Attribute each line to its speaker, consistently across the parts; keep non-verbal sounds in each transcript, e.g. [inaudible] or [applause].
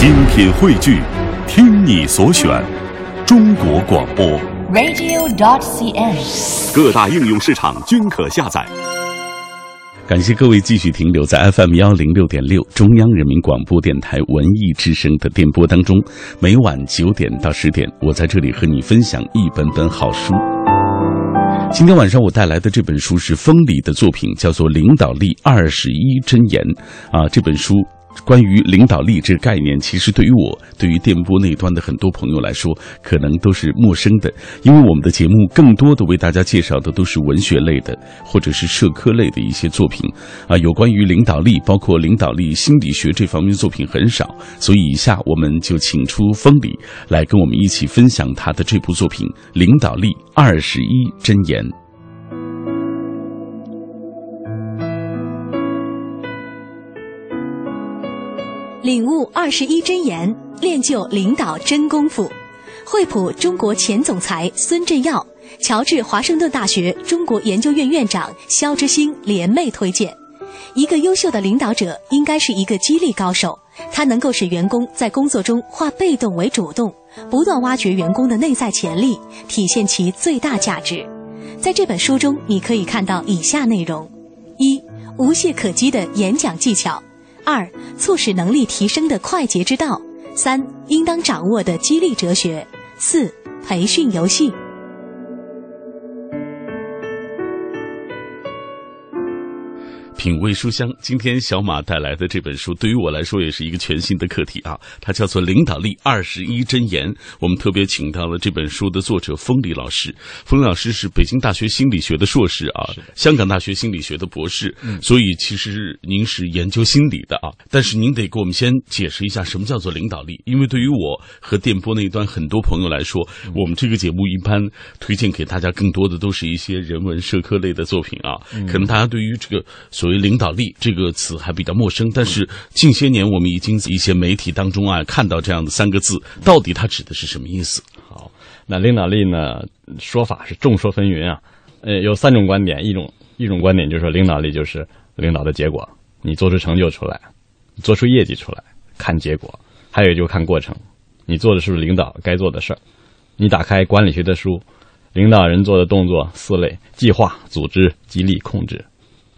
Speaker 1: 精品汇聚，听你所选，中国广播。
Speaker 2: radio.dot.cn，。
Speaker 1: 各大应用市场均可下载。
Speaker 3: 感谢各位继续停留在 FM 幺零六点六中央人民广播电台文艺之声的电波当中。每晚九点到十点，我在这里和你分享一本本好书。今天晚上我带来的这本书是风里的作品，叫做《领导力二十一箴言》啊，这本书。关于领导力这个概念，其实对于我，对于电波那端的很多朋友来说，可能都是陌生的。因为我们的节目更多的为大家介绍的都是文学类的，或者是社科类的一些作品啊。有关于领导力，包括领导力心理学这方面的作品很少，所以以下我们就请出风里来跟我们一起分享他的这部作品《领导力二十一箴言》。
Speaker 4: 领悟二十一真言，练就领导真功夫。惠普中国前总裁孙振耀，乔治华盛顿大学中国研究院院长肖之星联袂推荐。一个优秀的领导者应该是一个激励高手，他能够使员工在工作中化被动为主动，不断挖掘员工的内在潜力，体现其最大价值。在这本书中，你可以看到以下内容：一、无懈可击的演讲技巧。二、促使能力提升的快捷之道；三、应当掌握的激励哲学；四、培训游戏。
Speaker 3: 品味书香，今天小马带来的这本书，对于我来说也是一个全新的课题啊！它叫做《领导力二十一箴言》。我们特别请到了这本书的作者封里老师。封里老师是北京大学心理学的硕士啊，香港大学心理学的博士，所以其实您是研究心理的啊。但是您得给我们先解释一下什么叫做领导力，因为对于我和电波那一端很多朋友来说，我们这个节目一般推荐给大家更多的都是一些人文社科类的作品啊，可能大家对于这个所谓领导力这个词还比较陌生，但是近些年我们已经一些媒体当中啊看到这样的三个字，到底它指的是什么意思？
Speaker 5: 好，那领导力呢，说法是众说纷纭啊，呃，有三种观点，一种一种观点就是说领导力就是领导的结果，你做出成就出来，做出业绩出来，看结果；还有就看过程，你做的是不是领导该做的事儿？你打开管理学的书，领导人做的动作四类：计划、组织、激励、控制。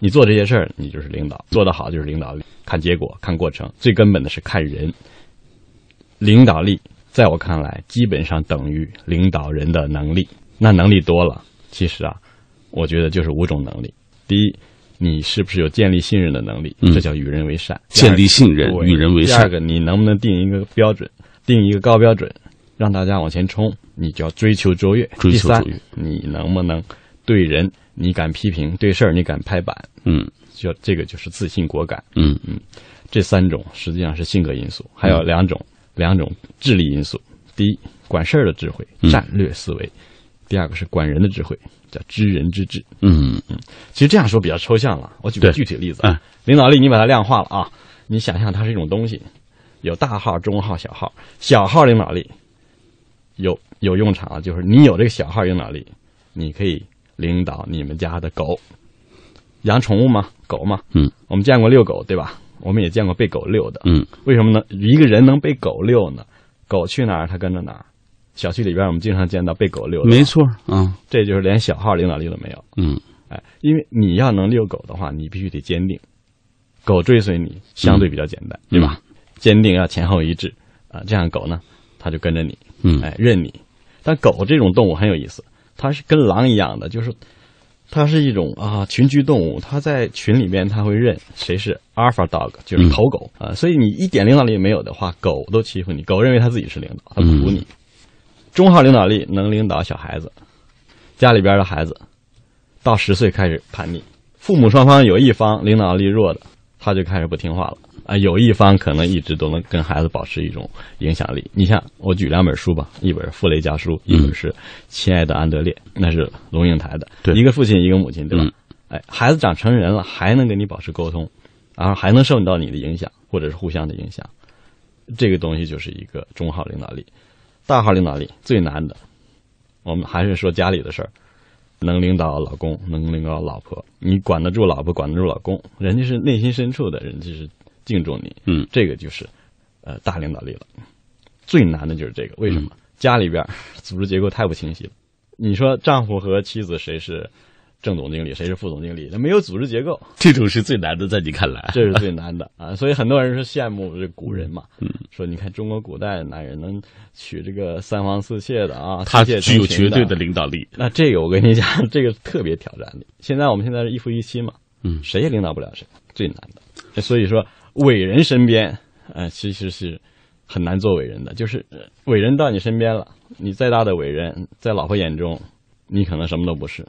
Speaker 5: 你做这些事儿，你就是领导，做得好就是领导力。看结果，看过程，最根本的是看人。领导力在我看来，基本上等于领导人的能力。那能力多了，其实啊，我觉得就是五种能力。第一，你是不是有建立信任的能力？
Speaker 3: 嗯
Speaker 5: 这叫与人为善。
Speaker 3: 建立信任与人为善
Speaker 5: 第二个，你能不能定一个标准，定一个高标准，让大家往前冲？你就要追求卓越。
Speaker 3: 追求
Speaker 5: 第三
Speaker 3: 卓越，
Speaker 5: 你能不能对人你敢批评，对事儿你敢拍板？
Speaker 3: 嗯
Speaker 5: 就这个就是自信果敢。
Speaker 3: 嗯嗯
Speaker 5: 这三种实际上是性格因素，还有两种、两种智力因素。第一，管事儿的智慧，
Speaker 3: 嗯
Speaker 5: 战略思维；第二个是管人的智慧，叫知人之智。
Speaker 3: 嗯嗯
Speaker 5: 其实这样说比较抽象了，我举个具体例子
Speaker 3: 嗯。
Speaker 5: 领导力你把它量化了啊，你想象它是一种东西，有大号、中号、小号。小号领导力有有用场啊，就是你有这个小号领导力，你可以领导你们家的狗。养宠物吗？狗吗？
Speaker 3: 嗯，
Speaker 5: 我们见过遛狗，对吧？我们也见过被狗遛的。
Speaker 3: 嗯
Speaker 5: 为什么呢？一个人能被狗遛呢？狗去哪儿，它跟着哪儿。小区里边我们经常见到被狗遛的，
Speaker 3: 没，错啊，
Speaker 5: 这就是连小号领导力都没有。
Speaker 3: 嗯
Speaker 5: 哎，因为你要能遛狗的话，你必须得坚定，狗追随你相对比较简单，对吧？坚定要前后一致啊，这样狗呢，它就跟着你，
Speaker 3: 嗯
Speaker 5: 哎，认你。但狗这种动物很有意思，它是跟狼一样的，就是它是一种啊群居动物，它在群里面它会认谁是 alpha dog，就是头狗啊、所以你一点领导力没有的话，狗都欺负你，狗认为它自己是领导，它不服你。中号领导力能领导小孩子，家里边的孩子到十岁开始叛逆，父母双方有一方领导力弱的，他就开始不听话了啊、有一方可能一直都能跟孩子保持一种影响力。你像我举两本书吧，一本《傅雷家书》，一本是《亲爱的安德烈》，那是龙应台的，
Speaker 3: 对
Speaker 5: 一个父亲一个母亲，对吧？
Speaker 3: 嗯
Speaker 5: 哎，孩子长成人了，还能跟你保持沟通，然后还能受到你的影响，或者是互相的影响，这个东西就是一个中号领导力。大号领导力最难的，我们还是说家里的事儿，能领导老公，能领导老婆，你管得住老婆，管得住老公，人家是内心深处的人，就是敬重你，
Speaker 3: 嗯，
Speaker 5: 这个就是呃大领导力了。最难的就是这个，为什么？家里边组织结构太不清晰了。你说丈夫和妻子谁是正总经理，谁是副总经理？那没有组织结构，
Speaker 3: 这种是最难的，在你看来，
Speaker 5: 这是最难的啊！所以很多人是羡慕这古人嘛，嗯说你看中国古代男人能娶这个三房四妾的啊，
Speaker 3: 他具有绝对
Speaker 5: 的
Speaker 3: 领导力。
Speaker 5: 那这个我跟你讲，[laughs] 这个特别挑战力。现在我们现在是一夫一妻嘛，
Speaker 3: 嗯，
Speaker 5: 谁也领导不了谁，最难的。所以说，伟人身边，呃，其实是很难做伟人的。就是伟人到你身边了，你再大的伟人，在老婆眼中，你可能什么都不是。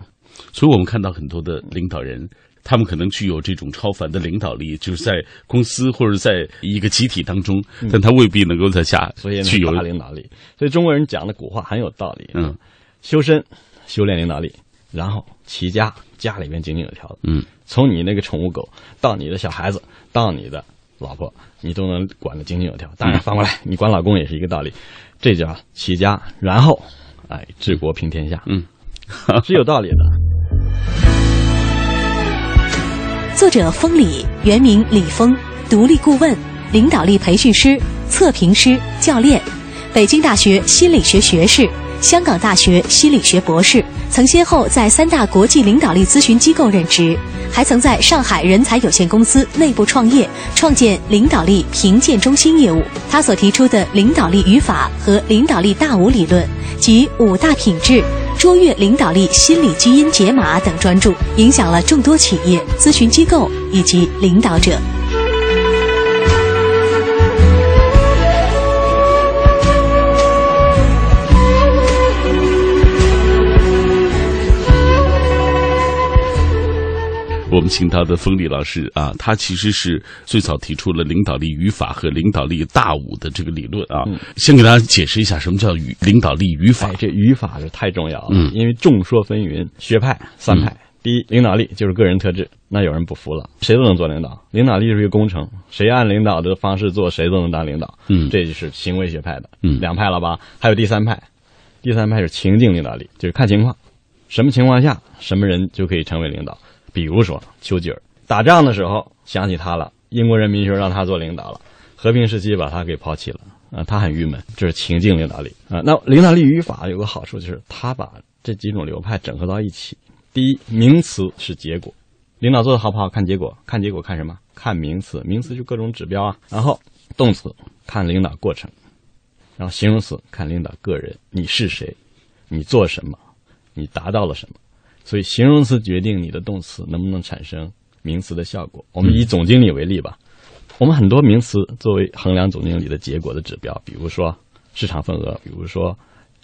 Speaker 3: 所以我们看到很多的领导人，他们可能具有这种超凡的领导力，就是在公司或者在一个集体当中，但他未必能够在下
Speaker 5: 所以
Speaker 3: 具有
Speaker 5: 领导力。所以中国人讲的古话很有道理。
Speaker 3: 嗯，
Speaker 5: 修身，修炼领导力，然后齐家，家里边井井有条的。
Speaker 3: 嗯，
Speaker 5: 从你那个宠物狗到你的小孩子，到你的老婆，你都能管得井井有条。当然反过来，你管老公也是一个道理，这叫齐家，然后，哎，治国平天下。
Speaker 3: 嗯，[laughs]
Speaker 5: 是有道理的。
Speaker 4: 作者封礼，原名李峰，独立顾问、领导力培训师、测评师、教练，北京大学心理学学士，香港大学心理学博士，曾先后在三大国际领导力咨询机构任职，还曾在上海人才有限公司内部创业，创建领导力评鉴中心业务。他所提出的领导力语法和领导力大五理论及五大品质。卓越领导力心理基因解码等专著，影响了众多企业、咨询机构以及领导者。
Speaker 3: 我们请到的封礼老师啊，他其实是最早提出了领导力语法和领导力大五的这个理论啊。先给大家解释一下什么叫语领导力语法。
Speaker 5: 哎，这语法是太重要了，
Speaker 3: 嗯
Speaker 5: 因为众说纷纭，学派三派。第一，领导力就是个人特质，那有人不服了，谁都能做领导。领导力就是一个工程，谁按领导的方式做，谁都能当领导。
Speaker 3: 嗯
Speaker 5: 这就是行为学派的，
Speaker 3: 嗯
Speaker 5: 两派了吧？还有第三派，第三派是情境领导力，就是看情况，什么情况下什么人就可以成为领导。比如说丘吉尔打仗的时候想起他了，英国人民就让他做领导了，和平时期把他给抛弃了啊，他很郁闷，这是情境领导力啊。那领导力语法有个好处就是他把这几种流派整合到一起。第一，名词是结果，领导做的好不好看结果，看结果看什么？看名词，名词就各种指标啊。然后动词看领导过程，然后形容词看领导个人，你是谁，你做什么，你达到了什么。所以形容词决定你的动词能不能产生名词的效果。我们以总经理为例吧，我们很多名词作为衡量总经理的结果的指标，比如说市场份额，比如说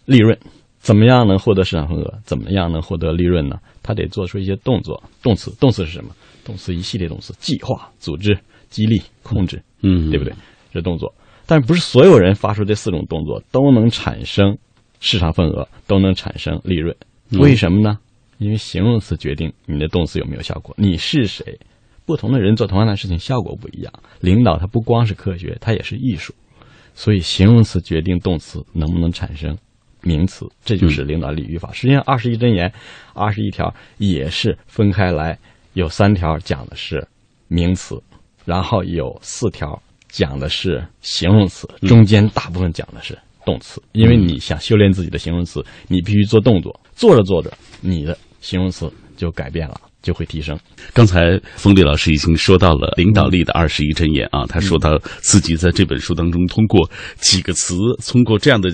Speaker 5: 利润，怎么样能获得市场份额？怎么样能获得利润呢？他得做出一些动作，动词，动词是什么？动词一系列动词，计划、组织、激励、控制，
Speaker 3: 嗯，
Speaker 5: 对不对？这动作，但不是所有人发出这四种动作都能产生市场份额，都能产生利润。为什么呢？因为形容词决定你的动词有没有效果。你是谁？不同的人做同样的事情，效果不一样。领导他不光是科学，它也是艺术。所以形容词决定动词能不能产生名词，这就是领导力语法。实际上，二十一真言，二十一条也是分开来，有三条讲的是名词，然后有四条讲的是形容词，中间大部分讲的是动词。因为你想修炼自己的形容词，你必须做动作，做着做着，你的形容词就改变了，就会提升。
Speaker 3: 刚才冯丽老师已经说到了领导力的二十一箴言啊，他说到自己在这本书当中通过几个词，通过这样的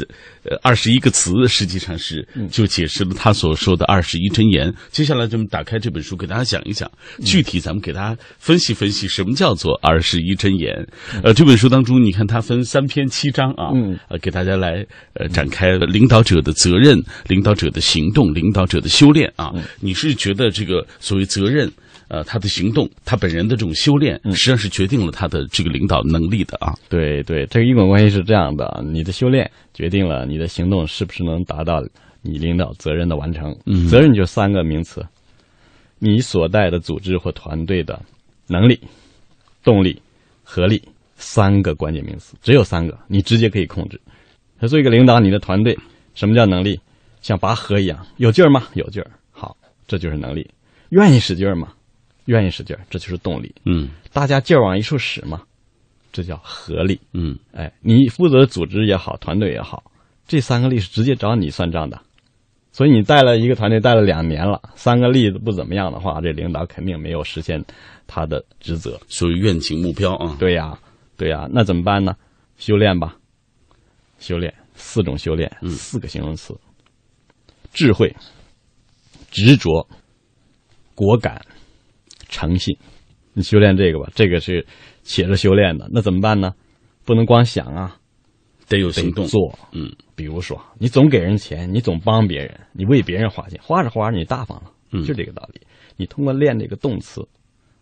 Speaker 3: 二十一个词，实际上是就解释了他所说的二十一真言。接下来咱们打开这本书，给大家讲一讲，具体咱们给大家分析分析什么叫做二十一真言。呃，这本书当中，你看它分三篇七章啊，
Speaker 5: 嗯
Speaker 3: 呃，给大家来呃展开领导者的责任、领导者的行动、领导者的修炼啊。你是觉得这个所谓责任？呃，他的行动，他本人的这种修炼，实际上是决定了他的这个领导能力的啊。
Speaker 5: 对对，这个因果关系是这样的：你的修炼决定了你的行动是不是能达到你领导责任的完成。
Speaker 3: 嗯
Speaker 5: 责任就三个名词：你所带的组织或团队的能力、动力、合力，三个关键名词，只有三个，你直接可以控制。他做一个领导，你的团队什么叫能力？像拔河一样，有劲儿吗？有劲儿，好，这就是能力。愿意使劲儿吗？愿意使劲儿，这就是动力。
Speaker 3: 嗯
Speaker 5: 大家劲儿往一处使嘛，这叫合力。
Speaker 3: 嗯
Speaker 5: 哎，你负责组织也好，团队也好，这三个力是直接找你算账的。所以你带了一个团队带了两年了，三个力不怎么样的话，这领导肯定没有实现他的职责。
Speaker 3: 属于愿景目标啊。
Speaker 5: 对呀，对呀，那怎么办呢？修炼吧，修炼四种修炼，
Speaker 3: 嗯
Speaker 5: 四个形容词：智慧、执着、果敢、诚信。你修炼这个吧，这个是写着修炼的。那怎么办呢？不能光想啊，得
Speaker 3: 得有行动。
Speaker 5: 做。
Speaker 3: 嗯，
Speaker 5: 比如说，你总给人钱，你总帮别人，你为别人花钱，花着花着你大方了，
Speaker 3: 嗯
Speaker 5: 就这个道理。你通过练这个动词，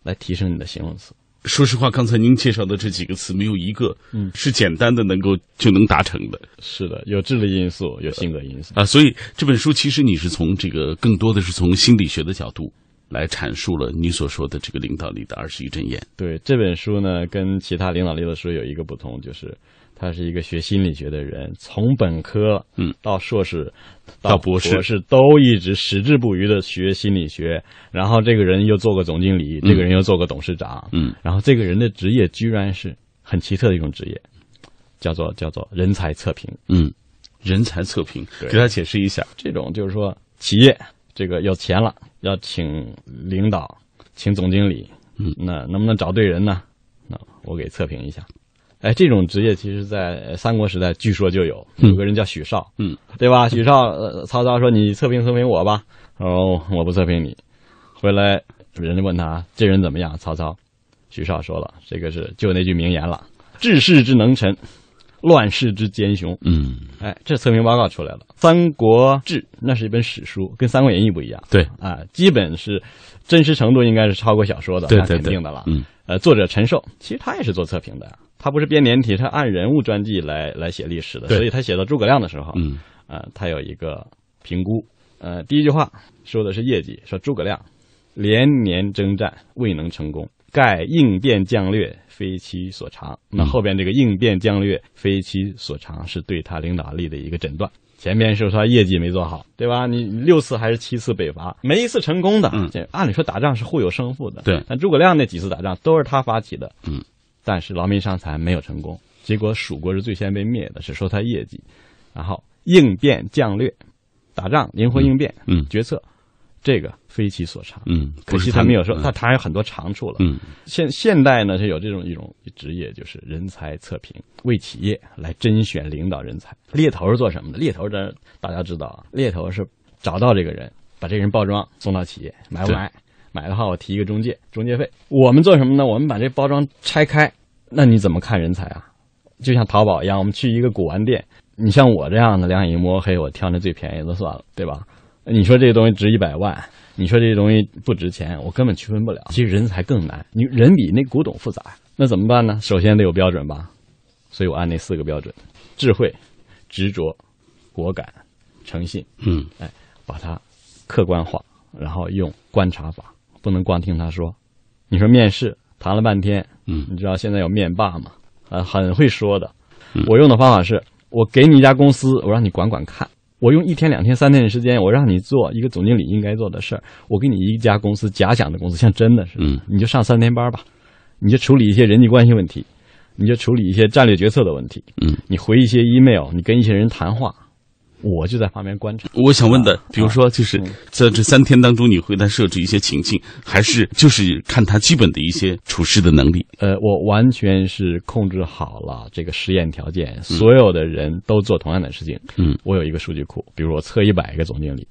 Speaker 5: 来提升你的形容词。
Speaker 3: 说实话，刚才您介绍的这几个词，没有一个
Speaker 5: 嗯
Speaker 3: 是简单的能够就能达成的
Speaker 5: 是的，有智力因素，有性格因素。
Speaker 3: 啊。所以这本书其实你是从这个更多的是从心理学的角度来阐述了你所说的这个领导力的二十一箴言。
Speaker 5: 对这本书呢，跟其他领导力的书有一个不同，就是他是一个学心理学的人，从本科
Speaker 3: 嗯
Speaker 5: 到硕士
Speaker 3: 到博士
Speaker 5: 博士都一直矢志不渝的学心理学。然后这个人又做过总经理，这个人又做过董事长，
Speaker 3: 嗯
Speaker 5: 然后这个人的职业居然是很奇特的一种职业，叫做叫做人才测评。
Speaker 3: 嗯，人才测评，给他解释一下。
Speaker 5: 这种就是说，企业这个有钱了，要请领导，请总经理，
Speaker 3: 嗯
Speaker 5: 那能不能找对人呢？那我给测评一下。哎，这种职业其实，在三国时代据说就有，
Speaker 3: 嗯
Speaker 5: 有个人叫许绍，
Speaker 3: 嗯，
Speaker 5: 对吧？许绍，呃，曹操说你测评测评我吧，哦，我不测评你。回来人家问他这人怎么样？曹操，许绍说了，这个是就那句名言了：治世之能臣，乱世之奸雄。
Speaker 3: 嗯，
Speaker 5: 哎，这测评报告出来了，《三国志》那是一本史书，跟《三国演义》不一样。
Speaker 3: 对。
Speaker 5: 啊，基本是真实程度应该是超过小说的，那
Speaker 3: 对对对。
Speaker 5: 肯定的了。
Speaker 3: 嗯。
Speaker 5: 呃，作者陈寿其实他也是做测评的，他不是编年体，他按人物传记来来写历史的，所以他写到诸葛亮的时候，
Speaker 3: 嗯。
Speaker 5: 呃，他有一个评估，呃，第一句话说的是业绩，说诸葛亮连年征战未能成功，盖应变将略非其所长。那后边这个应变将略非其所长是对他领导力的一个诊断。前面是说他业绩没做好，对吧？你六次还是七次北伐，没一次成功的。
Speaker 3: 嗯
Speaker 5: 这按理说打仗是互有胜负的，
Speaker 3: 对
Speaker 5: 但诸葛亮那几次打仗都是他发起的，
Speaker 3: 嗯，
Speaker 5: 但是劳民伤财没有成功，结果蜀国是最先被灭的，是说他业绩。然后应变将略，打仗灵活应变，
Speaker 3: 嗯
Speaker 5: 决策，这个非其所长。
Speaker 3: 嗯，
Speaker 5: 可惜他没有说，
Speaker 3: 嗯
Speaker 5: 他他还有很多长处了。
Speaker 3: 嗯
Speaker 5: 现现代呢是有这种一种职业，就是人才测评，为企业来甄选领导人才。猎头是做什么的？猎头这大家知道啊，猎头是找到这个人，把这个人包装送到企业，买不买？买的话我提一个中介中介费。我们做什么呢？我们把这包装拆开，那你怎么看人才啊？就像淘宝一样，我们去一个古玩店，你像我这样的两眼一摸黑，我挑那最便宜的算了，对吧？你说这个东西值一百万，你说这个东西不值钱，我根本区分不了。其实人才更难，你人比那古董复杂。那怎么办呢？首先得有标准吧，所以我按那四个标准：智慧、执着、果敢、诚信，
Speaker 3: 嗯哎
Speaker 5: 把它客观化，然后用观察法，不能光听他说。你说面试谈了半天，
Speaker 3: 嗯
Speaker 5: 你知道现在有面霸吗？啊，很会说的
Speaker 3: 嗯。
Speaker 5: 我用的方法是，我给你一家公司，我让你管管看。我用一天、两天、三天的时间，我让你做一个总经理应该做的事儿。我给你一家公司假想的公司，像真的似的，
Speaker 3: 嗯。
Speaker 5: 你就上三天班吧，你就处理一些人际关系问题，你就处理一些战略决策的问题，
Speaker 3: 嗯，
Speaker 5: 你回一些 email，你跟一些人谈话，我就在旁边观察。
Speaker 3: 我想问的，比如说，就是
Speaker 5: 嗯
Speaker 3: 在这三天当中，你会他设置一些情境，还是就是看他基本的一些处事的能力？
Speaker 5: 呃，我完全是控制好了这个实验条件，所有的人都做同样的事情。
Speaker 3: 嗯，
Speaker 5: 我有一个数据库，比如我测一百个总经理，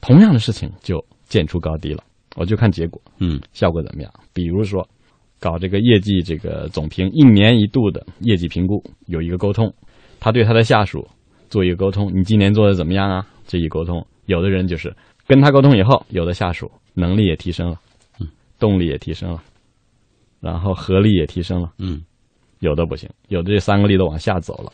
Speaker 5: 同样的事情就见出高低了，我就看结果，
Speaker 3: 嗯
Speaker 5: 效果怎么样。比如说，搞这个业绩这个总评，一年一度的业绩评估，有一个沟通，他对他的下属做一个沟通，你今年做的怎么样啊？这一沟通，有的人就是跟他沟通以后，有的下属能力也提升了，
Speaker 3: 嗯，
Speaker 5: 动力也提升了，然后合力也提升了。
Speaker 3: 嗯
Speaker 5: 有的不行，有的这三个力都往下走了。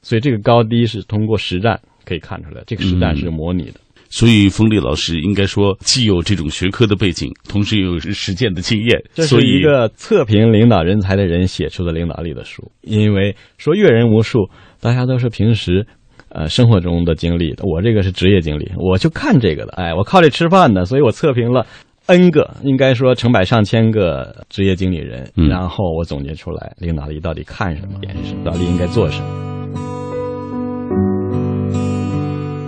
Speaker 5: 所以这个高低是通过实战可以看出来，这个实战是模拟的。
Speaker 3: 所以冯立老师应该说既有这种学科的背景，同时又有实践的经验，
Speaker 5: 这是一个测评领导人才的人写出的领导力的书。因为说阅人无数，大家都是平时呃生活中的经历的，我这个是职业经历，我就看这个的。哎，我靠这吃饭的，所以我测评了 N 个，应该说成百上千个职业经理人，
Speaker 3: 嗯
Speaker 5: 然后我总结出来领导力到底看什么，点是什么，领导力应该做什么。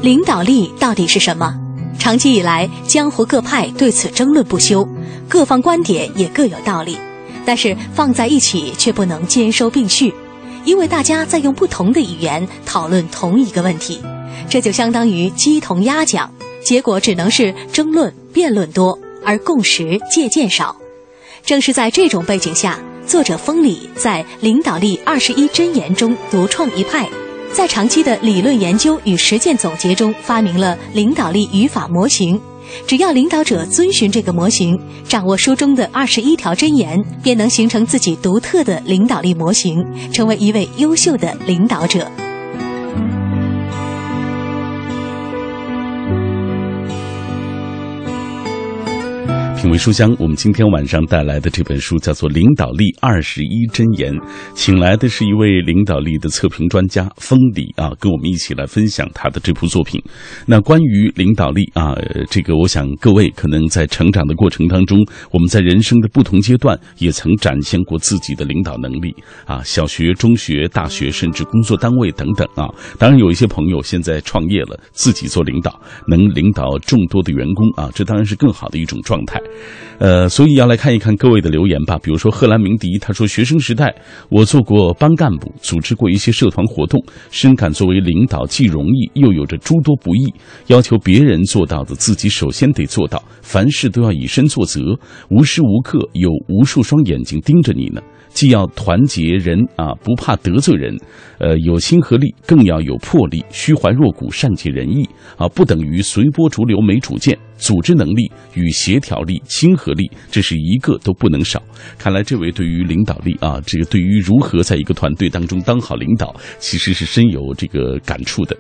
Speaker 4: 领导力到底是什么？长期以来，江湖各派对此争论不休，各方观点也各有道理，但是放在一起却不能兼收并蓄，因为大家在用不同的语言讨论同一个问题，这就相当于鸡同鸭讲，结果只能是争论、辩论多，而共识、借鉴少。正是在这种背景下，作者封里在《领导力二十一箴言》中独创一派，在长期的理论研究与实践总结中发明了领导力语法模型。只要领导者遵循这个模型，掌握书中的二十一条箴言，便能形成自己独特的领导力模型，成为一位优秀的领导者。
Speaker 3: 品味书香，我们今天晚上带来的这本书叫做《领导力二十一箴言》，请来的是一位领导力的测评专家封礼啊，跟我们一起来分享他的这部作品。那关于领导力啊，这个我想各位可能在成长的过程当中，我们在人生的不同阶段也曾展现过自己的领导能力啊，小学、中学、大学，甚至工作单位等等啊。当然，有一些朋友现在创业了，自己做领导，能领导众多的员工啊，这当然是更好的一种状态。呃，所以要来看一看各位的留言吧。比如说贺兰鸣笛，他说：“学生时代我做过班干部，组织过一些社团活动，深感作为领导既容易又有着诸多不易。要求别人做到的，自己首先得做到，凡事都要以身作则，无时无刻有无数双眼睛盯着你呢。”既要团结人啊，不怕得罪人，呃，有亲和力，更要有魄力，虚怀若谷，善解人意啊，不等于随波逐流、没主见。组织能力与协调力、亲和力，这是一个都不能少。看来这位对于领导力啊，这个对于如何在一个团队当中当好领导，其实是深有这个感触的。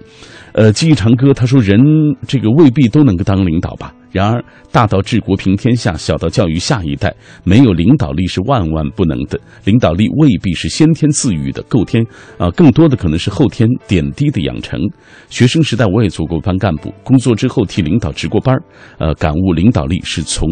Speaker 3: 呃，记忆长歌他说，人这个未必都能够当领导吧。然而，大到治国平天下，小到教育下一代，没有领导力是万万不能的。领导力未必是先天赐予的，够天啊，更多的可能是后天点滴的养成。学生时代我也做过班干部，工作之后替领导值过班儿，呃，感悟领导力是从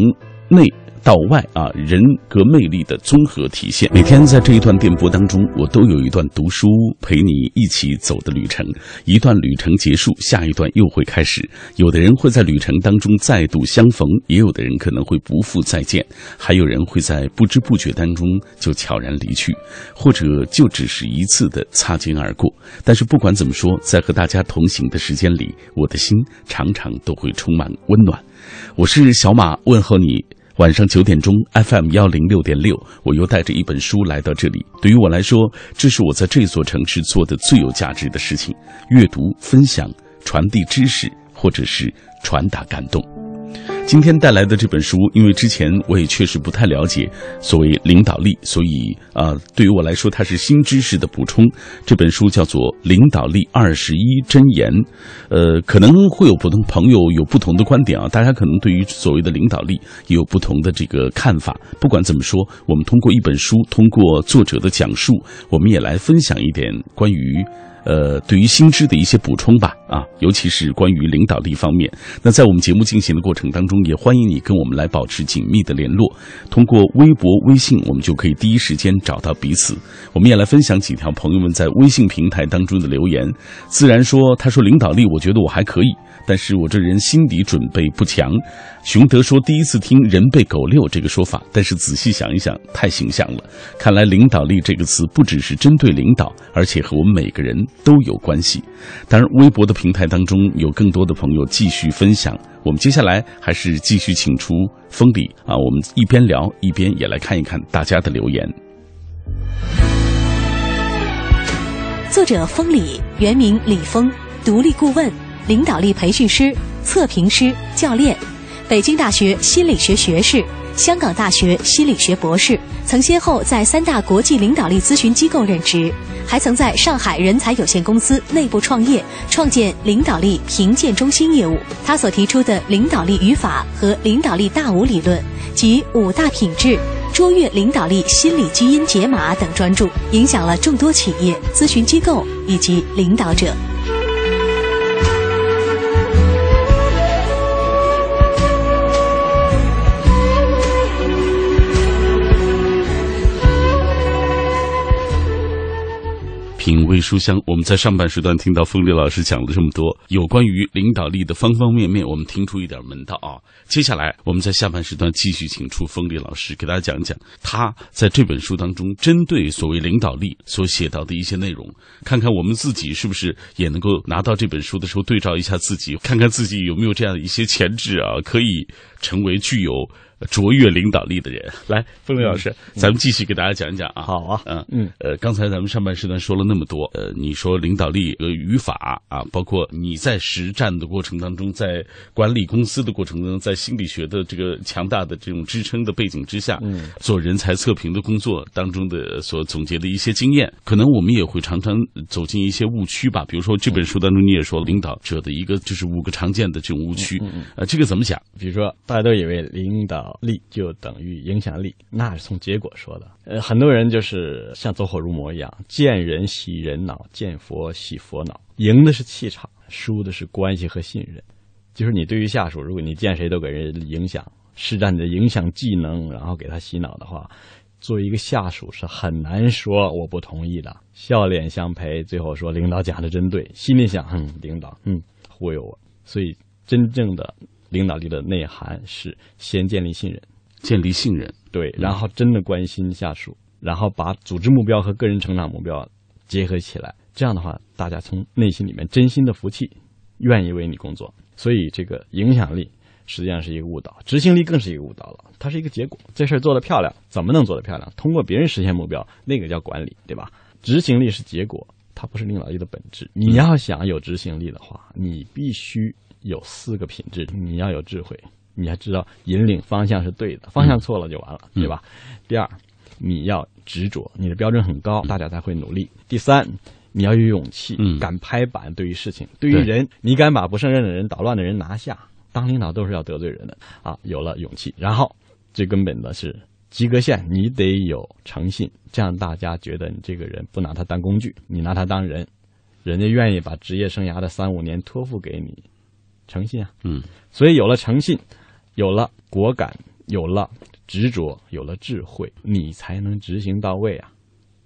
Speaker 3: 内。到外啊，人格魅力的综合体现。每天在这一段电波当中，我都有一段读书陪你一起走的旅程。一段旅程结束，下一段又会开始。有的人会在旅程当中再度相逢，也有的人可能会不复再见，还有人会在不知不觉当中就悄然离去，或者就只是一次的擦肩而过。但是不管怎么说，在和大家同行的时间里，我的心常常都会充满温暖。我是小马，问候你。晚上九点钟，FM 幺零六点六，我又带着一本书来到这里。对于我来说，这是我在这座城市做的最有价值的事情：阅读、分享、传递知识，或者是传达感动。今天带来的这本书，因为之前我也确实不太了解所谓领导力，所以啊、对于我来说，它是新知识的补充。这本书叫做《领导力二十一箴言》，呃，可能会有不同朋友有不同的观点啊，大家可能对于所谓的领导力也有不同的这个看法。不管怎么说，我们通过一本书，通过作者的讲述，我们也来分享一点关于。呃，对于新知的一些补充吧，啊，尤其是关于领导力方面。那在我们节目进行的过程当中，也欢迎你跟我们来保持紧密的联络。通过微博、微信，我们就可以第一时间找到彼此。我们也来分享几条朋友们在微信平台当中的留言。自然说，他说领导力，我觉得我还可以，但是我这人心理准备不强。熊德说，第一次听“人背狗遛”这个说法，但是仔细想一想，太形象了。看来领导力这个词不只是针对领导，而且和我们每个人都有关系。当然，微博的平台当中有更多的朋友继续分享。我们接下来还是继续请出封礼啊，我们一边聊一边也来看一看大家的留言。
Speaker 4: 作者封里，原名李峰，独立顾问、领导力培训师、测评师、教练，北京大学心理学学士。香港大学心理学博士，曾先后在三大国际领导力咨询机构任职，还曾在上海人才有限公司内部创业，创建领导力评鉴中心业务。他所提出的领导力语法和领导力大五理论及五大品质、卓越领导力心理基因解码等专著，影响了众多企业、咨询机构以及领导者。
Speaker 3: 品味书香，我们在上半时段听到风力老师讲了这么多有关于领导力的方方面面，我们听出一点门道啊。接下来我们在下半时段继续请出风力老师，给大家讲讲他在这本书当中针对所谓领导力所写到的一些内容，看看我们自己是不是也能够拿到这本书的时候对照一下自己，看看自己有没有这样的一些潜质啊，可以成为具有。卓越领导力的人，来，风雷老师，咱们继续给大家讲一讲啊。
Speaker 5: 好啊，
Speaker 3: 嗯嗯，呃，刚才咱们上半时段说了那么多，呃，你说领导力和语法啊，包括你在实战的过程当中，在管理公司的过程当中，在心理学的这个强大的这种支撑的背景之下，嗯，做人才测评的工作当中的所总结的一些经验，可能我们也会常常走进一些误区吧。比如说这本书当中你也说，领导者的一个就是五个常见的这种误区，呃，这个怎么讲？
Speaker 5: 比如说大家都以为领导。力就等于影响力，那是从结果说的。呃，很多人就是像走火入魔一样，见人洗人脑，见佛洗佛脑。赢的是气场，输的是关系和信任。就是你对于下属，如果你见谁都给人影响，施展你的影响技能，然后给他洗脑的话，作为一个下属是很难说我不同意的。笑脸相陪，最后说领导讲的真对，心里想，嗯，领导，嗯，忽悠我。所以真正的。领导力的内涵是先建立信任，
Speaker 3: 建立信任，
Speaker 5: 对，然后真的关心下属，然后把组织目标和个人成长目标结合起来，这样的话，大家从内心里面真心的服气，愿意为你工作。所以，这个影响力实际上是一个误导，执行力更是一个误导了。它是一个结果，这事儿做得漂亮，怎么能做得漂亮？通过别人实现目标，那个叫管理，对吧？执行力是结果，它不是领导力的本质。你要想有执行力的话，你必须。有四个品质，你要有智慧，你要知道引领方向是对的，方向错了就完了，对吧？第二，你要执着，你的标准很高，大家才会努力。第三，你要有勇气，敢拍板，对于事情，对于人，你敢把不胜任的人、捣乱的人拿下。当领导都是要得罪人的啊！有了勇气，然后最根本的是及格线，你得有诚信，这样大家觉得你这个人不拿他当工具，你拿他当人，人家愿意把职业生涯的三五年托付给你。诚信啊，
Speaker 3: 嗯，
Speaker 5: 所以有了诚信，有了果敢，有了执着，有了智慧，你才能执行到位啊。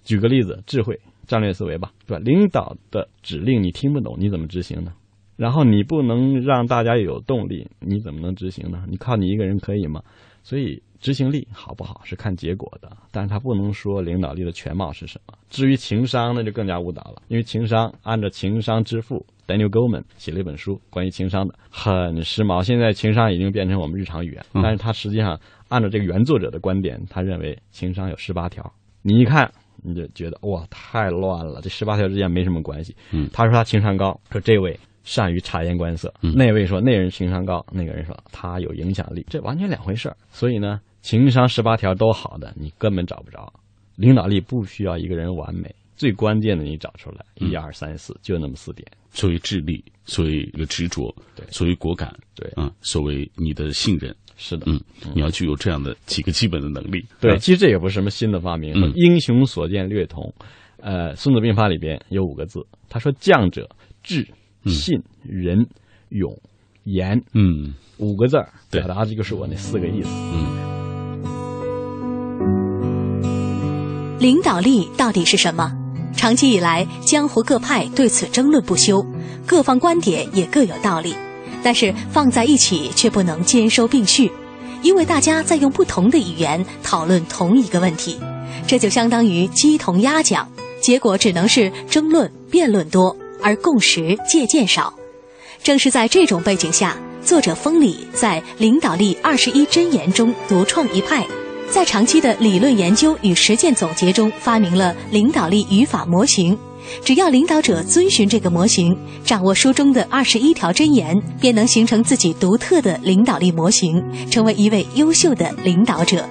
Speaker 5: 举个例子，智慧、战略思维吧，对吧？领导的指令你听不懂，你怎么执行呢？然后你不能让大家有动力，你怎么能执行呢？你靠你一个人可以吗？所以执行力好不好是看结果的，但是他不能说领导力的全貌是什么。至于情商，那就更加误导了，因为情商按照情商之父。Daniel Goleman 写了一本书关于情商的，很时髦。现在情商已经变成我们日常语言，但是他实际上按照这个原作者的观点，他认为情商有十八条。你一看你就觉得哇，太乱了，这十八条之间没什么关系。
Speaker 3: 嗯，
Speaker 5: 他说他情商高，说这位善于察言观色，那位说那人情商高，那个人说他有影响力，这完全两回事儿。所以呢，情商十八条都好的，你根本找不着。领导力不需要一个人完美。最关键的，你找出来，一二三四，就那么四点。
Speaker 3: 所谓智力，所谓一个执着，
Speaker 5: 对，
Speaker 3: 所谓果敢，
Speaker 5: 对，
Speaker 3: 嗯，所谓你的信任，
Speaker 5: 是的，
Speaker 3: 嗯，你要具有这样的几个基本的能力。
Speaker 5: 对，其实这也不是什么新的发明，英雄所见略同。呃，《孙子兵法》里边有五个字，他说：“将者智、信、仁、勇、严。”
Speaker 3: 嗯，
Speaker 5: 五个字儿表达的就是我那四个意思。
Speaker 3: 嗯。
Speaker 4: 领导力到底是什么？长期以来，江湖各派对此争论不休，各方观点也各有道理，但是放在一起却不能兼收并蓄，因为大家在用不同的语言讨论同一个问题，这就相当于鸡同鸭讲，结果只能是争论辩论多，而共识借鉴少。正是在这种背景下，作者封里在《领导力二十一箴言》中独创一派。在长期的理论研究与实践总结中，发明了领导力语法模型。只要领导者遵循这个模型，掌握书中的二十一条箴言，便能形成自己独特的领导力模型，成为一位优秀的领导者。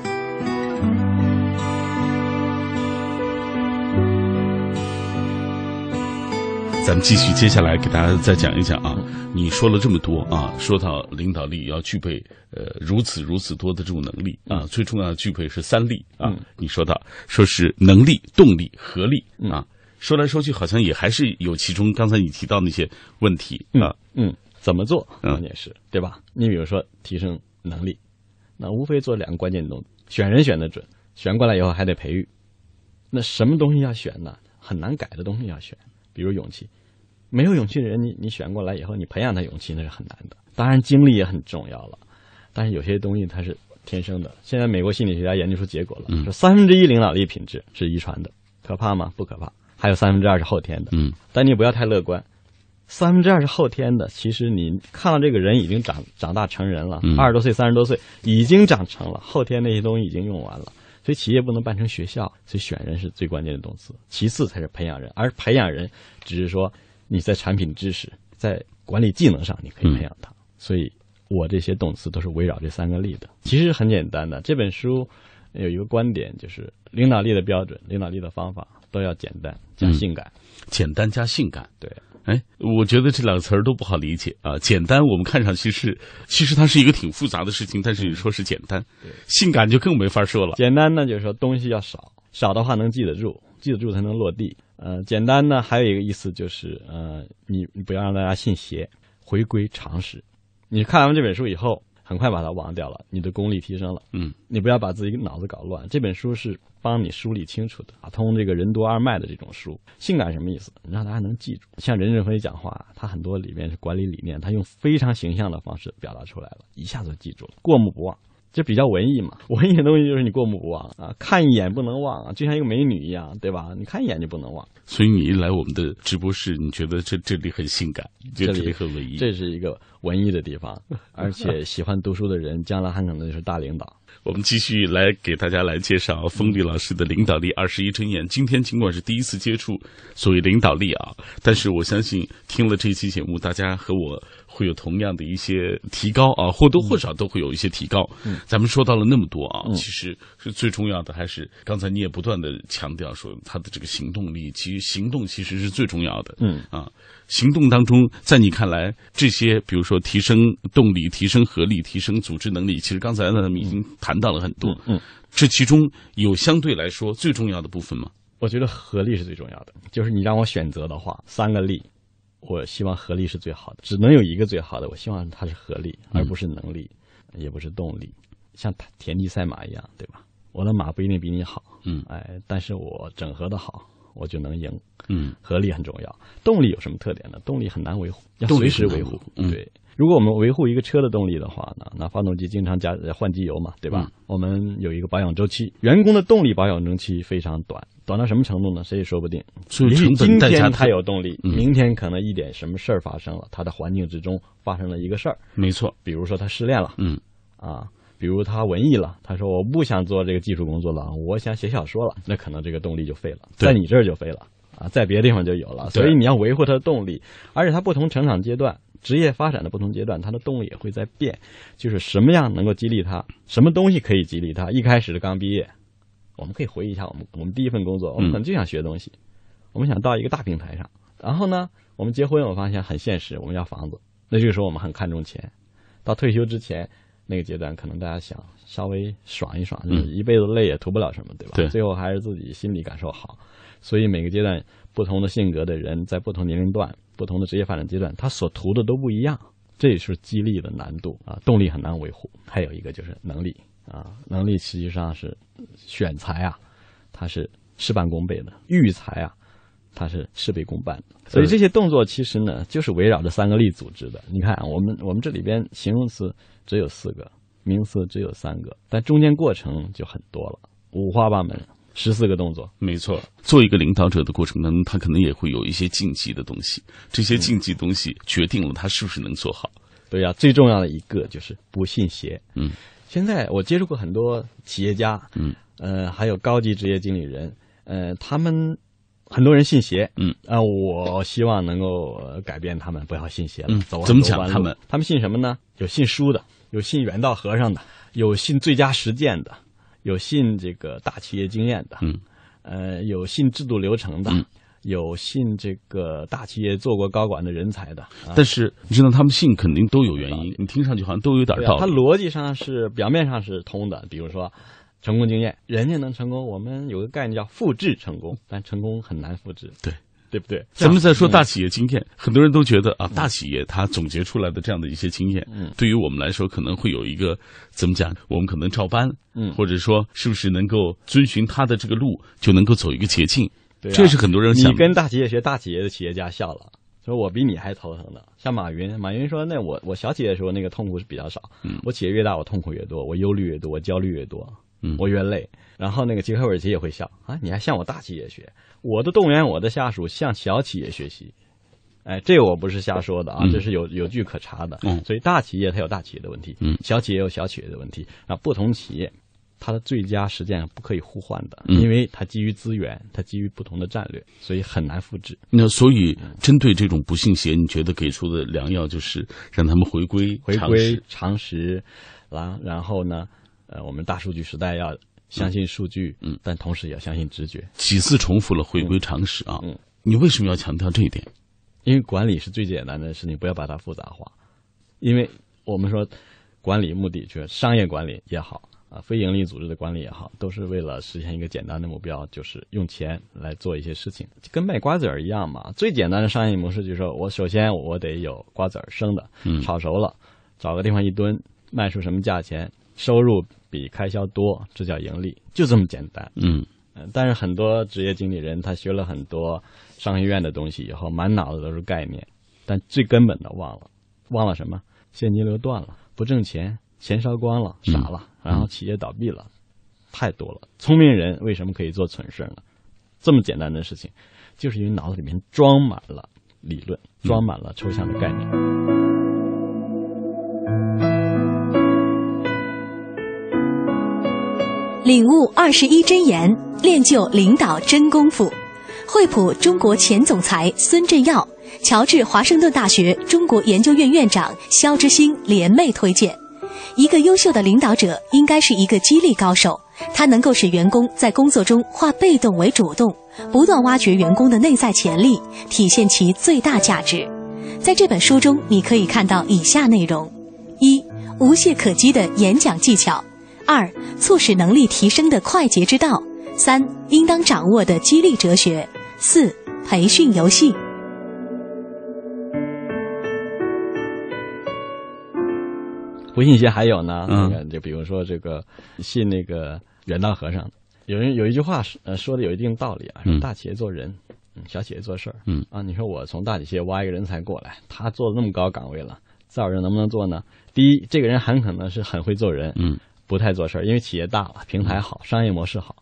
Speaker 3: 咱们继续，接下来给大家再讲一讲啊。你说了这么多啊，说到领导力要具备呃如此如此多的这种能力啊，最重要的具备是三力啊。你说到说是能力、动力、合力啊，说来说去好像也还是有其中刚才你提到那些问题啊。
Speaker 5: 嗯，怎么做关键是对吧？你比如说提升能力，那无非做两个关键动作：选人选的准，选过来以后还得培育。那什么东西要选呢？很难改的东西要选，比如勇气。没有勇气的人，你你选过来以后，你培养他勇气那是很难的。当然，精力也很重要了，但是有些东西它是天生的。现在美国心理学家研究出结果了，说三分之一领导力品质是遗传的，可怕吗？不可怕。还有三分之二是后天的。
Speaker 3: 嗯，
Speaker 5: 但你不要太乐观，三分之二是后天的。其实你看到这个人已经长长大成人了，二十多岁、三十多岁已经长成了，后天那些东西已经用完了。所以企业不能办成学校，所以选人是最关键的动词，其次才是培养人，而培养人只是说你在产品知识、在管理技能上你可以培养他。所以我这些动词都是围绕这三个力的。其实很简单的，这本书有一个观点，就是领导力的标准、领导力的方法都要简单加性感，
Speaker 3: 简单加性感，
Speaker 5: 对。
Speaker 3: 哎，我觉得这两个词儿都不好理解啊。简单，我们看上去是，其实它是一个挺复杂的事情，但是你说是简单，性感就更没法说了。
Speaker 5: 简单呢，就是说东西要少，少的话能记得住，记得住才能落地。呃，简单呢，还有一个意思就是，呃，你你不要让大家信邪，回归常识。你看完这本书以后。很快把它忘掉了，你的功力提升了。
Speaker 3: 嗯，
Speaker 5: 你不要把自己脑子搞乱。这本书是帮你梳理清楚的，打通这个任督二脉的这种书。性感什么意思？让大家能记住。像任正非讲话，他很多里面是管理理念，他用非常形象的方式表达出来了，一下子记住了，过目不忘。这比较文艺嘛，[laughs] 文艺的东西就是你过目不忘啊，看一眼不能忘啊，就像一个美女一样，对吧？你看一眼就不能忘。
Speaker 3: 所以你一来我们的直播室，你觉得这这里很性感，这里很文艺，
Speaker 5: 这是一个文艺的地方，而且喜欢读书的人，将来很可能就是大领导。
Speaker 3: 我们继续来给大家来介绍封闭老师的领导力二十一箴言。今天尽管是第一次接触所谓领导力啊，但是我相信听了这期节目，大家和我。会有同样的一些提高啊，或多或少都会有一些提高。
Speaker 5: 嗯，
Speaker 3: 咱们说到了那么多啊，其实是最重要的，还是刚才你也不断的强调说他的这个行动力，其实行动其实是最重要的。
Speaker 5: 嗯
Speaker 3: 啊，行动当中，在你看来，这些比如说提升动力、提升合力、提升组织能力，其实刚才呢，咱们已经谈到了很多。
Speaker 5: 嗯，
Speaker 3: 这其中有相对来说最重要的部分吗？
Speaker 5: 我觉得合力是最重要的，就是你让我选择的话，三个力。我希望合力是最好的，只能有一个最好的。我希望它是合力，而不是能力，也不是动力，像田地赛马一样，对吧？我的马不一定比你好，
Speaker 3: 嗯，
Speaker 5: 哎，但是我整合的好，我就能赢，
Speaker 3: 嗯，
Speaker 5: 合力很重要。动力有什么特点呢？动力很难维护，要随时维护，
Speaker 3: 对。
Speaker 5: 如果我们维护一个车的动力的话呢，那发动机经常加换机油嘛，对吧？我们有一个保养周期，员工的动力保养周期非常短，短到什么程度呢？谁也说不定。
Speaker 3: 所以今
Speaker 5: 天他有动力，明天可能一点什么事儿发生了，他的环境之中发生了一个事儿。
Speaker 3: 没错，
Speaker 5: 比如说他失恋了，
Speaker 3: 嗯，
Speaker 5: 啊，比如他文艺了，他说我不想做这个技术工作了，我想写小说了，那可能这个动力就废了，在你这儿就废了啊，在别的地方就有了。所以你要维护他的动力，而且他不同成长阶段。职业发展的不同阶段，他的动力也会在变。就是什么样能够激励他，什么东西可以激励他？一开始刚毕业，我们可以回忆一下我们我们第一份工作，我们可能就想学东西，我们想到一个大平台上。然后呢，我们结婚，我发现很现实，我们要房子。那这个时候我们很看重钱。到退休之前那个阶段，可能大家想稍微爽一爽，就是一辈子累也图不了什么，对吧？
Speaker 3: 对。
Speaker 5: 最后还是自己心理感受好。所以每个阶段不同的性格的人，在不同年龄段。不同的职业发展阶段，他所图的都不一样，这也是激励的难度啊，动力很难维护。还有一个就是能力啊，能力实际上是选材啊，它是事半功倍的；育才啊，它是事倍功半的。所以这些动作其实呢，就是围绕着三个力组织的。你看，我们我们这里边形容词只有四个，名词只有三个，但中间过程就很多了，五花八门。十四个动作，
Speaker 3: 没错。做一个领导者的过程当中，他可能也会有一些禁忌的东西，这些禁忌东西决定了他是不是能做好。
Speaker 5: 对呀，最重要的一个就是不信邪。
Speaker 3: 嗯，
Speaker 5: 现在我接触过很多企业家，
Speaker 3: 嗯，
Speaker 5: 呃，还有高级职业经理人，呃，他们很多人信邪，
Speaker 3: 嗯
Speaker 5: 啊，我希望能够改变他们，不要信邪了。走
Speaker 3: 怎么讲他们？
Speaker 5: 他们信什么呢？有信书的，有信远道和尚的，有信最佳实践的。有信这个大企业经验的，
Speaker 3: 嗯，
Speaker 5: 呃，有信制度流程的，有信这个大企业做过高管的人才的。
Speaker 3: 但是你知道，他们信肯定都有原因，你听上去好像都有点道理。
Speaker 5: 他逻辑上是表面上是通的，比如说成功经验，人家能成功，我们有个概念叫复制成功，但成功很难复制。
Speaker 3: 对。
Speaker 5: 对不对？
Speaker 3: 咱们在说大企业经验，很多人都觉得啊，大企业它总结出来的这样的一些经验，
Speaker 5: 嗯，
Speaker 3: 对于我们来说可能会有一个怎么讲？我们可能照搬，
Speaker 5: 嗯，
Speaker 3: 或者说是不是能够遵循他的这个路就能够走一个捷径？
Speaker 5: 对啊
Speaker 3: 这是很多人想
Speaker 5: 你跟大企业学大企业的企业家笑了，说我比你还头疼呢。像马云，马云说，那我我小企业的时候那个痛苦是比较少，
Speaker 3: 嗯
Speaker 5: 我企业越大，我痛苦越多，我忧虑越多，我焦虑越多，
Speaker 3: 嗯
Speaker 5: 我越累。然后那个杰克韦尔奇也会笑啊，你还向我大企业学，我的动员我的下属向小企业学习。哎，这我不是瞎说的啊，
Speaker 3: 嗯
Speaker 5: 这是有有据可查的。
Speaker 3: 嗯
Speaker 5: 所以大企业它有大企业的问题，
Speaker 3: 嗯
Speaker 5: 小企业有小企业的问题。啊不同企业，它的最佳实践不可以互换的，
Speaker 3: 嗯
Speaker 5: 因为它基于资源，它基于不同的战略，所以很难复制。
Speaker 3: 那所以针对这种不信邪，你觉得给出的良药就是让他们回归
Speaker 5: 回归
Speaker 3: 常识
Speaker 5: 常识，然然后呢，呃，我们大数据时代要相信数据，
Speaker 3: 嗯，
Speaker 5: 但同时也要相信直觉，
Speaker 3: 几次重复了回归常识啊。
Speaker 5: 嗯
Speaker 3: 你为什么要强调这一点？
Speaker 5: 因为管理是最简单的事情，不要把它复杂化。因为我们说管理目的就是商业管理也好啊，非盈利组织的管理也好，都是为了实现一个简单的目标，就是用钱来做一些事情，跟卖瓜子儿一样嘛。最简单的商业模式就是说我首先我得有瓜子儿生的，
Speaker 3: 嗯
Speaker 5: 炒熟了，找个地方一蹲，卖出什么价钱，收入比开销多，这叫盈利，就这么简单。
Speaker 3: 嗯
Speaker 5: 嗯，但是很多职业经理人他学了很多商学院的东西以后，满脑子都是概念，但最根本的忘了，忘了什么？现金流断了，不挣钱，钱烧光了，傻了，然后企业倒闭了，太多了。聪明人为什么可以做蠢事呢？这么简单的事情，就是因为脑子里面装满了理论，装满了抽象的概念。
Speaker 4: 领悟二十一真言，练就领导真功夫。惠普中国前总裁孙振耀，乔治华盛顿大学中国研究院院长肖之星联袂推荐。一个优秀的领导者应该是一个激励高手，他能够使员工在工作中化被动为主动，不断挖掘员工的内在潜力，体现其最大价值。在这本书中，你可以看到以下内容：一、无懈可击的演讲技巧；二、促使能力提升的快捷之道；三、应当掌握的激励哲学；四、培训游戏。
Speaker 5: 不信邪还有呢，
Speaker 3: 嗯。
Speaker 5: 那个就比如说这个信那个远道和尚，有人有一句话是呃说的有一定道理啊，大企业做人，嗯，小企业做事儿，
Speaker 3: 嗯。
Speaker 5: 啊，你说我从大企业挖一个人才过来，他做的那么高岗位了，再有人能不能做呢？第一，这个人很可能是很会做人，
Speaker 3: 嗯
Speaker 5: 不太做事儿，因为企业大了，平台好，商业模式好，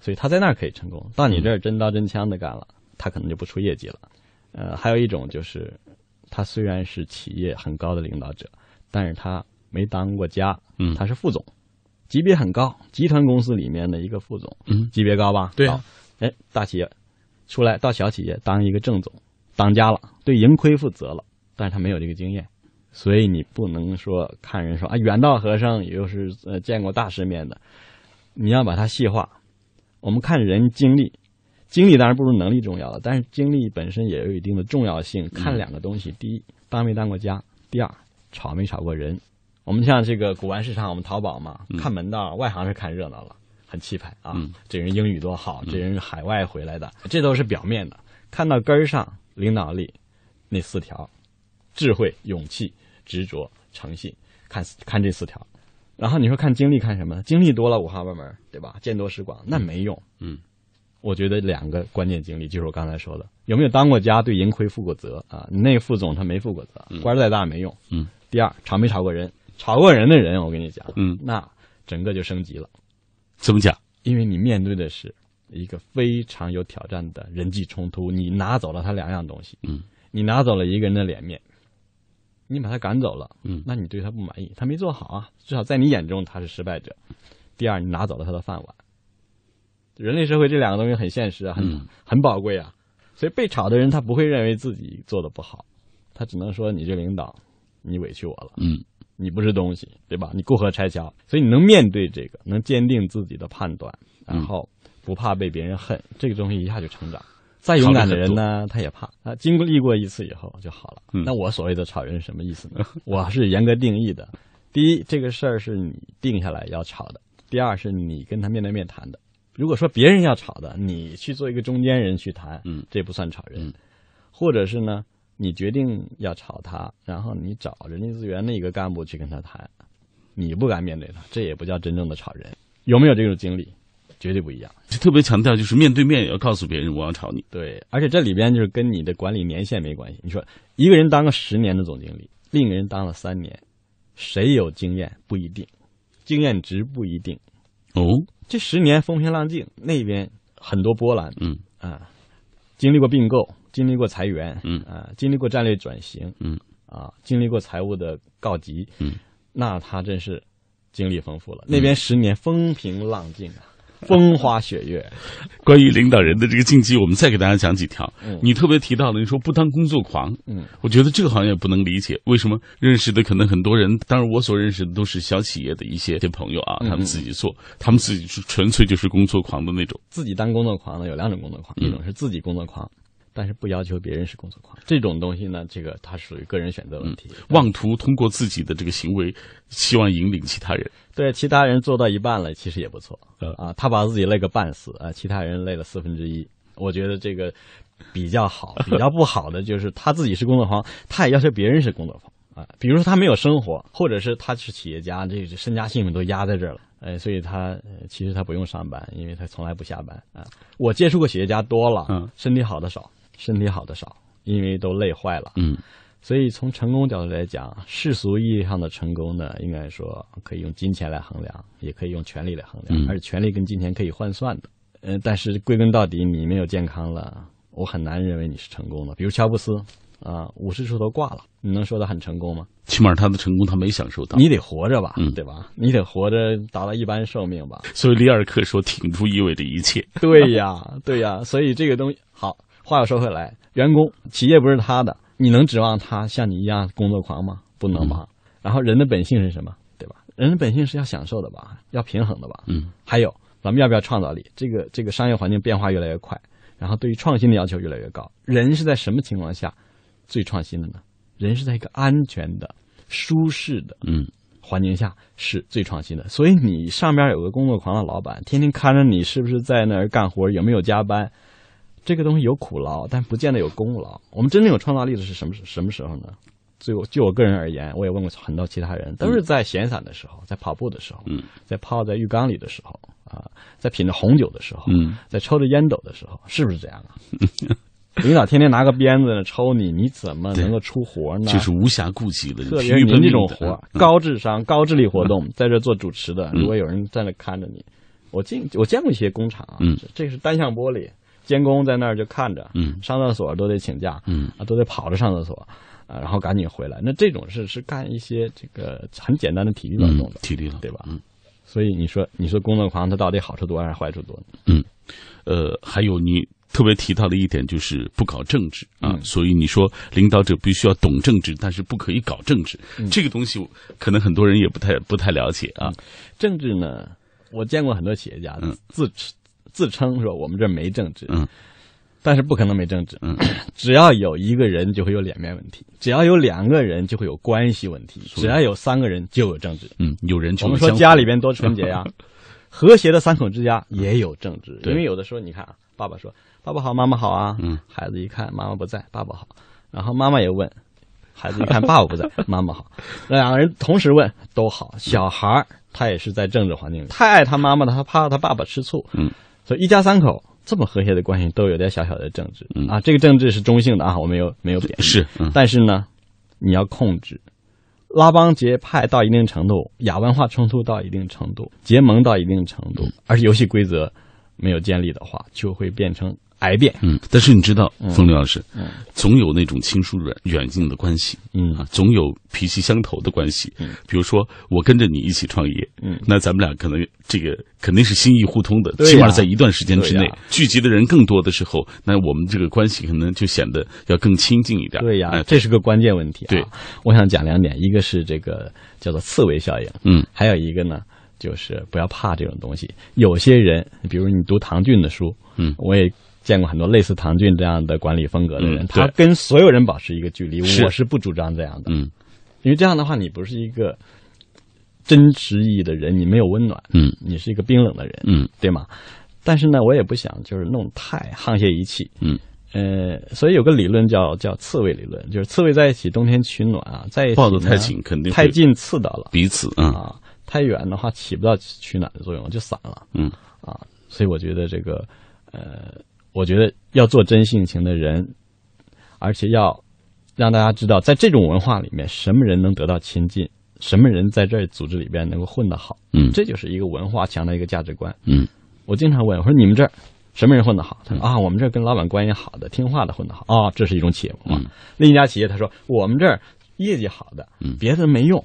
Speaker 5: 所以他在那儿可以成功。到你这儿真刀真枪的干了，他可能就不出业绩了。呃，还有一种就是，他虽然是企业很高的领导者，但是他没当过家，
Speaker 3: 嗯
Speaker 5: 他是副总，级别很高，集团公司里面的一个副总，
Speaker 3: 嗯
Speaker 5: 级别高吧？
Speaker 3: 对啊，
Speaker 5: 哎，大企业出来到小企业当一个正总，当家了，对盈亏负责了，但是他没有这个经验，所以你不能说看人说啊，远道和尚也就是呃见过大世面的，你要把它细化。我们看人经历，经历当然不如能力重要了，但是经历本身也有一定的重要性。看两个东西：第一，当没当过家；第二，吵没吵过人。我们像这个古玩市场，我们淘宝嘛，看门道，外行是看热闹了，很气派啊。
Speaker 3: 嗯
Speaker 5: 这人英语多好，这人是海外回来的，这都是表面的。看到根儿上，领导力那四条：智慧、勇气、执着、诚信。看看这四条，然后你说看经历看什么？经历多了五花八门，对吧？见多识广，那没用。
Speaker 3: 嗯，
Speaker 5: 我觉得两个关键经历就是我刚才说的，有没有当过家，对盈亏负过责啊？你那个副总他没负过责，官再大没用。
Speaker 3: 嗯。
Speaker 5: 第二，吵没吵过人，吵过人的人，我跟你讲，
Speaker 3: 嗯，
Speaker 5: 那整个就升级了，
Speaker 3: 怎么讲？
Speaker 5: 因为你面对的是一个非常有挑战的人际冲突，你拿走了他两样东西，
Speaker 3: 嗯，
Speaker 5: 你拿走了一个人的脸面，你把他赶走了，
Speaker 3: 嗯
Speaker 5: 那你对他不满意，他没做好啊，至少在你眼中他是失败者。第二，你拿走了他的饭碗。人类社会这两个东西很现实啊，很、
Speaker 3: 嗯
Speaker 5: 很宝贵啊，所以被炒的人他不会认为自己做的不好，他只能说你这领导，你委屈我了，
Speaker 3: 嗯
Speaker 5: 你不是东西，对吧？你过河拆桥，所以你能面对这个，能坚定自己的判断，
Speaker 3: 嗯
Speaker 5: 然后不怕被别人恨，这个东西一下就成长。再勇敢的人呢，他也怕啊。经历过一次以后就好了。
Speaker 3: 嗯
Speaker 5: 那我所谓的炒人是什么意思呢？[laughs] 我是严格定义的。第一，这个事儿是你定下来要炒的；第二，是你跟他面对面谈的。如果说别人要炒的，你去做一个中间人去谈，
Speaker 3: 嗯
Speaker 5: 这不算炒人。
Speaker 3: 嗯
Speaker 5: 或者是呢，你决定要炒他，然后你找人力资源的一个干部去跟他谈，你不敢面对他，这也不叫真正的炒人。有没有这种经历？绝对不一样。
Speaker 3: 就特别强调，就是面对面也要告诉别人我要炒你。
Speaker 5: 对，而且这里边就是跟你的管理年限没关系。你说一个人当个十年的总经理，另一个人当了三年，谁有经验不一定，经验值不一定。
Speaker 3: 哦，
Speaker 5: 这十年风平浪静，那边很多波澜，
Speaker 3: 嗯
Speaker 5: 啊，经历过并购，经历过裁员，
Speaker 3: 嗯
Speaker 5: 啊，经历过战略转型，
Speaker 3: 嗯
Speaker 5: 啊，经历过财务的告急，
Speaker 3: 嗯，
Speaker 5: 那他真是经历丰富了。那边十年风平浪静啊，风花雪月。
Speaker 3: 关于领导人的这个禁忌，我们再给大家讲几条。
Speaker 5: 嗯
Speaker 3: 你特别提到了，你说不当工作狂，
Speaker 5: 嗯，
Speaker 3: 我觉得这个好像也不能理解，为什么认识的可能很多人，当然我所认识的都是小企业的一些些朋友啊，
Speaker 5: 嗯
Speaker 3: 他们自己做，他们自己是纯粹就是工作狂的那种。
Speaker 5: 自己当工作狂呢，有两种工作狂，
Speaker 3: 嗯
Speaker 5: 一种是自己工作狂，但是不要求别人是工作狂。这种东西呢，这个它属于个人选择问题。
Speaker 3: 妄图通过自己的这个行为，希望引领其他人。
Speaker 5: 对其他人做到一半了，其实也不错
Speaker 3: 嗯
Speaker 5: 啊。他把自己累个半死啊，其他人累了四分之一，我觉得这个比较好。[laughs] 比较不好的就是他自己是工作狂，他也要求别人是工作狂啊。比如说他没有生活，或者是他是企业家，这个身家性命都压在这儿了，哎，所以他呃其实他不用上班，因为他从来不下班啊。我接触过企业家多了，
Speaker 3: 嗯
Speaker 5: 身体好的少，身体好的少，因为都累坏了。
Speaker 3: 嗯
Speaker 5: 所以从成功角度来讲，世俗意义上的成功呢，应该说可以用金钱来衡量，也可以用权力来衡量，
Speaker 3: 嗯
Speaker 5: 而权力跟金钱可以换算的。嗯、但是归根到底，你没有健康了，我很难认为你是成功的。比如乔布斯啊，五十出头挂了，你能说他很成功吗？
Speaker 3: 起码他的成功他没享受到。
Speaker 5: 你得活着吧，
Speaker 3: 嗯
Speaker 5: 对吧？你得活着达到一般寿命吧。
Speaker 3: 所以里尔克说：“挺住意味着一切。
Speaker 5: 对呀，对呀，所以这个东西好。话又说回来，员工企业不是他的，你能指望他像你一样工作狂吗？不能吧。然后人的本性是什么？对吧？人的本性是要享受的吧，要平衡的吧。
Speaker 3: 嗯，
Speaker 5: 还有咱们要不要创造力？这个这个商业环境变化越来越快，然后对于创新的要求越来越高。人是在什么情况下最创新的呢？人是在一个安全的、舒适的
Speaker 3: 嗯
Speaker 5: 环境下是最创新的。所以你上边有个工作狂的老板，天天看着你是不是在那儿干活，有没有加班，这个东西有苦劳，但不见得有功劳。我们真正有创造力的是什么时什么时候呢？就就我个人而言，我也问过很多其他人，都是在闲散的时候，在跑步的时候，
Speaker 3: 嗯
Speaker 5: 在泡在浴缸里的时候啊，在品着红酒的时候，
Speaker 3: 嗯，
Speaker 5: 在抽着烟斗的时候，是不是这样啊？[laughs] 领导天天拿个鞭子呢抽你，你怎么能够出活呢？
Speaker 3: 就是无暇顾及了。
Speaker 5: 特别您这种活，
Speaker 3: 嗯
Speaker 5: 高智商、高智力活动，在这做主持的，如果有人在那看着你，我见我见过一些工厂啊，
Speaker 3: 嗯
Speaker 5: 这是单向玻璃，监工在那儿就看着，
Speaker 3: 嗯。
Speaker 5: 上厕所都得请假，
Speaker 3: 嗯。
Speaker 5: 啊，都得跑着上厕所，啊，然后赶紧回来。那这种事是干一些这个很简单的体力劳动的，，
Speaker 3: 嗯体力劳动，
Speaker 5: 对吧？
Speaker 3: 嗯。
Speaker 5: 所以你说你说工作狂他到底好处多还是坏处多嗯？
Speaker 3: 呃，还有你特别提到的一点就是不搞政治啊，
Speaker 5: 嗯。
Speaker 3: 所以你说领导者必须要懂政治，但是不可以搞政治，
Speaker 5: 嗯。
Speaker 3: 这个东西可能很多人也不太不太了解啊。
Speaker 5: 政治呢，我见过很多企业家
Speaker 3: 嗯。
Speaker 5: 自自称说我们这没政治，
Speaker 3: 嗯，
Speaker 5: 但是不可能没政治，
Speaker 3: 嗯，[clears throat]
Speaker 5: 只要有一个人就会有脸面问题，只要有两个人就会有关系问题，只要有三个人就有政治。
Speaker 3: 嗯，有人就
Speaker 5: 我们说家里边多纯洁呀，[laughs] 和谐的三口之家也有政治，
Speaker 3: 对。
Speaker 5: 因为有的时候你看啊，爸爸说爸爸好，妈妈好啊，
Speaker 3: 嗯，
Speaker 5: 孩子一看妈妈不在，爸爸好，然后妈妈也问，孩子一看爸爸不在，妈妈好，[laughs] 两个人同时问都好，小孩儿他也是在政治环境里，太爱他妈妈了，他怕他爸爸吃醋，
Speaker 3: 嗯，
Speaker 5: 所以一家三口这么和谐的关系都有点小小的政治，
Speaker 3: 嗯。
Speaker 5: 啊，这个政治是中性的啊，我没有没有贬义，
Speaker 3: 是嗯。
Speaker 5: 但是呢，你要控制。拉帮结派到一定程度，亚文化冲突到一定程度，结盟到一定程度，而游戏规则没有建立的话，就会变成癌变。
Speaker 3: 嗯，但是你知道，冯刘老师，
Speaker 5: 嗯
Speaker 3: 总有那种亲疏远远近的关系
Speaker 5: 嗯
Speaker 3: 啊，总有脾气相投的关系。
Speaker 5: 嗯
Speaker 3: 比如说我跟着你一起创业，
Speaker 5: 嗯
Speaker 3: 那咱们俩可能这个肯定是心意互通的，
Speaker 5: 对
Speaker 3: 起码在一段时间之内，聚集的人更多的时候，那我们这个关系可能就显得要更亲近一点。
Speaker 5: 对呀、
Speaker 3: 哎
Speaker 5: 这是个关键问题啊。
Speaker 3: 对，
Speaker 5: 我想讲两点，一个是这个叫做刺猬效应，
Speaker 3: 嗯
Speaker 5: 还有一个呢，就是不要怕这种东西。有些人，比如你读唐骏的书，
Speaker 3: 嗯
Speaker 5: 我也见过很多类似唐骏这样的管理风格的人，
Speaker 3: 嗯
Speaker 5: 他跟所有人保持一个距离，
Speaker 3: 是。
Speaker 5: 我是不主张这样的，
Speaker 3: 嗯。
Speaker 5: 因为这样的话，你不是一个真实意义的人，你没有温暖，
Speaker 3: 嗯。
Speaker 5: 你是一个冰冷的人，
Speaker 3: 嗯。
Speaker 5: 对吗？但是呢，我也不想就是弄太沆瀣一气，
Speaker 3: 嗯。
Speaker 5: 呃，所以有个理论叫叫刺猬理论，就是刺猬在一起冬天取暖啊，在一起
Speaker 3: 抱得太紧肯定
Speaker 5: 太近刺到了。
Speaker 3: 彼此啊，
Speaker 5: 啊，太远的话起不到取暖的作用，就散了。
Speaker 3: 嗯。
Speaker 5: 啊。所以我觉得这个，呃，我觉得要做真性情的人，而且要让大家知道，在这种文化里面，什么人能得到亲近，什么人在这组织里边能够混得好，
Speaker 3: 嗯
Speaker 5: 这就是一个文化强的一个价值观。
Speaker 3: 嗯
Speaker 5: 我经常问，我说你们这儿什么人混得好？他说啊，我们这儿跟老板关系好的、听话的混得好。哦，这是一种企业文化。
Speaker 3: 嗯
Speaker 5: 另一家企业他说我们这儿业绩好的
Speaker 3: 嗯，
Speaker 5: 别的没用。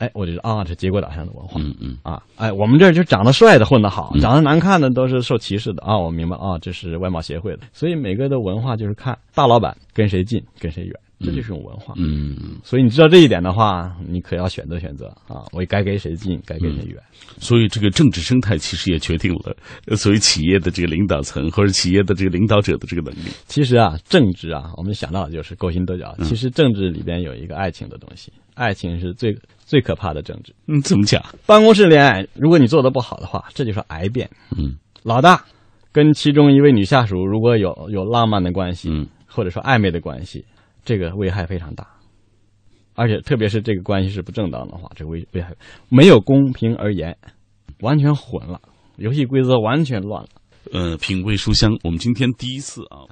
Speaker 5: 哎，我就说啊，这结果导向的文化。
Speaker 3: 嗯嗯
Speaker 5: 啊，哎，我们这儿就长得帅的混得好，
Speaker 3: 嗯
Speaker 5: 长得难看的都是受歧视的啊。我明白啊，这是外貌协会的。所以每个的文化就是看大老板跟谁近，跟谁远，这就是一种文化。
Speaker 3: 嗯嗯，
Speaker 5: 所以你知道这一点的话，你可要选择选择啊，我该跟谁近，该跟谁远。
Speaker 3: 所以这个政治生态其实也决定了，呃 [laughs] 所谓企业的这个领导层或者企业的这个领导者的这个能力。
Speaker 5: 其实啊，政治啊，我们想到的就是勾心斗角。
Speaker 3: 嗯
Speaker 5: 其实政治里边有一个爱情的东西，爱情是最最可怕的政治。
Speaker 3: 嗯，怎么讲？
Speaker 5: 办公室恋爱，如果你做的不好的话，这就是癌变。
Speaker 3: 嗯
Speaker 5: 老大跟其中一位女下属如果有有浪漫的关系，
Speaker 3: 嗯
Speaker 5: 或者说暧昧的关系，这个危害非常大。而且特别是这个关系是不正当的话，这个危危害没有公平而言，完全混了，游戏规则完全乱了。
Speaker 3: 呃，品味书香，我们今天第一次啊。